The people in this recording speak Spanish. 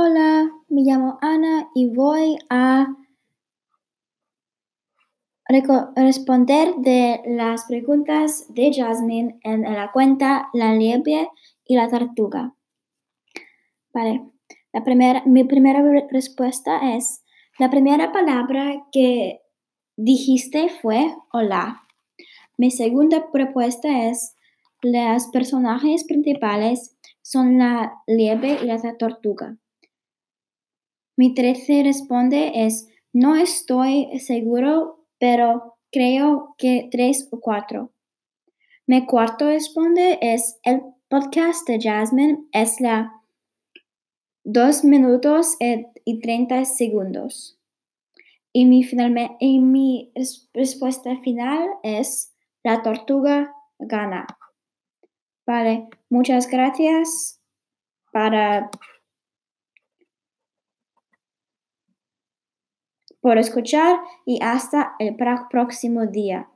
Hola, me llamo Ana y voy a responder de las preguntas de Jasmine en la cuenta La liebre y la tortuga. Vale, la primera, mi primera respuesta es, la primera palabra que dijiste fue hola. Mi segunda propuesta es, los personajes principales son la liebre y la tortuga. Mi tercera responde es, no estoy seguro, pero creo que tres o cuatro. Mi cuarto responde es, el podcast de Jasmine es la dos minutos y treinta segundos. Y mi, y mi respuesta final es, la tortuga gana. Vale, muchas gracias para por escuchar y hasta el próximo día.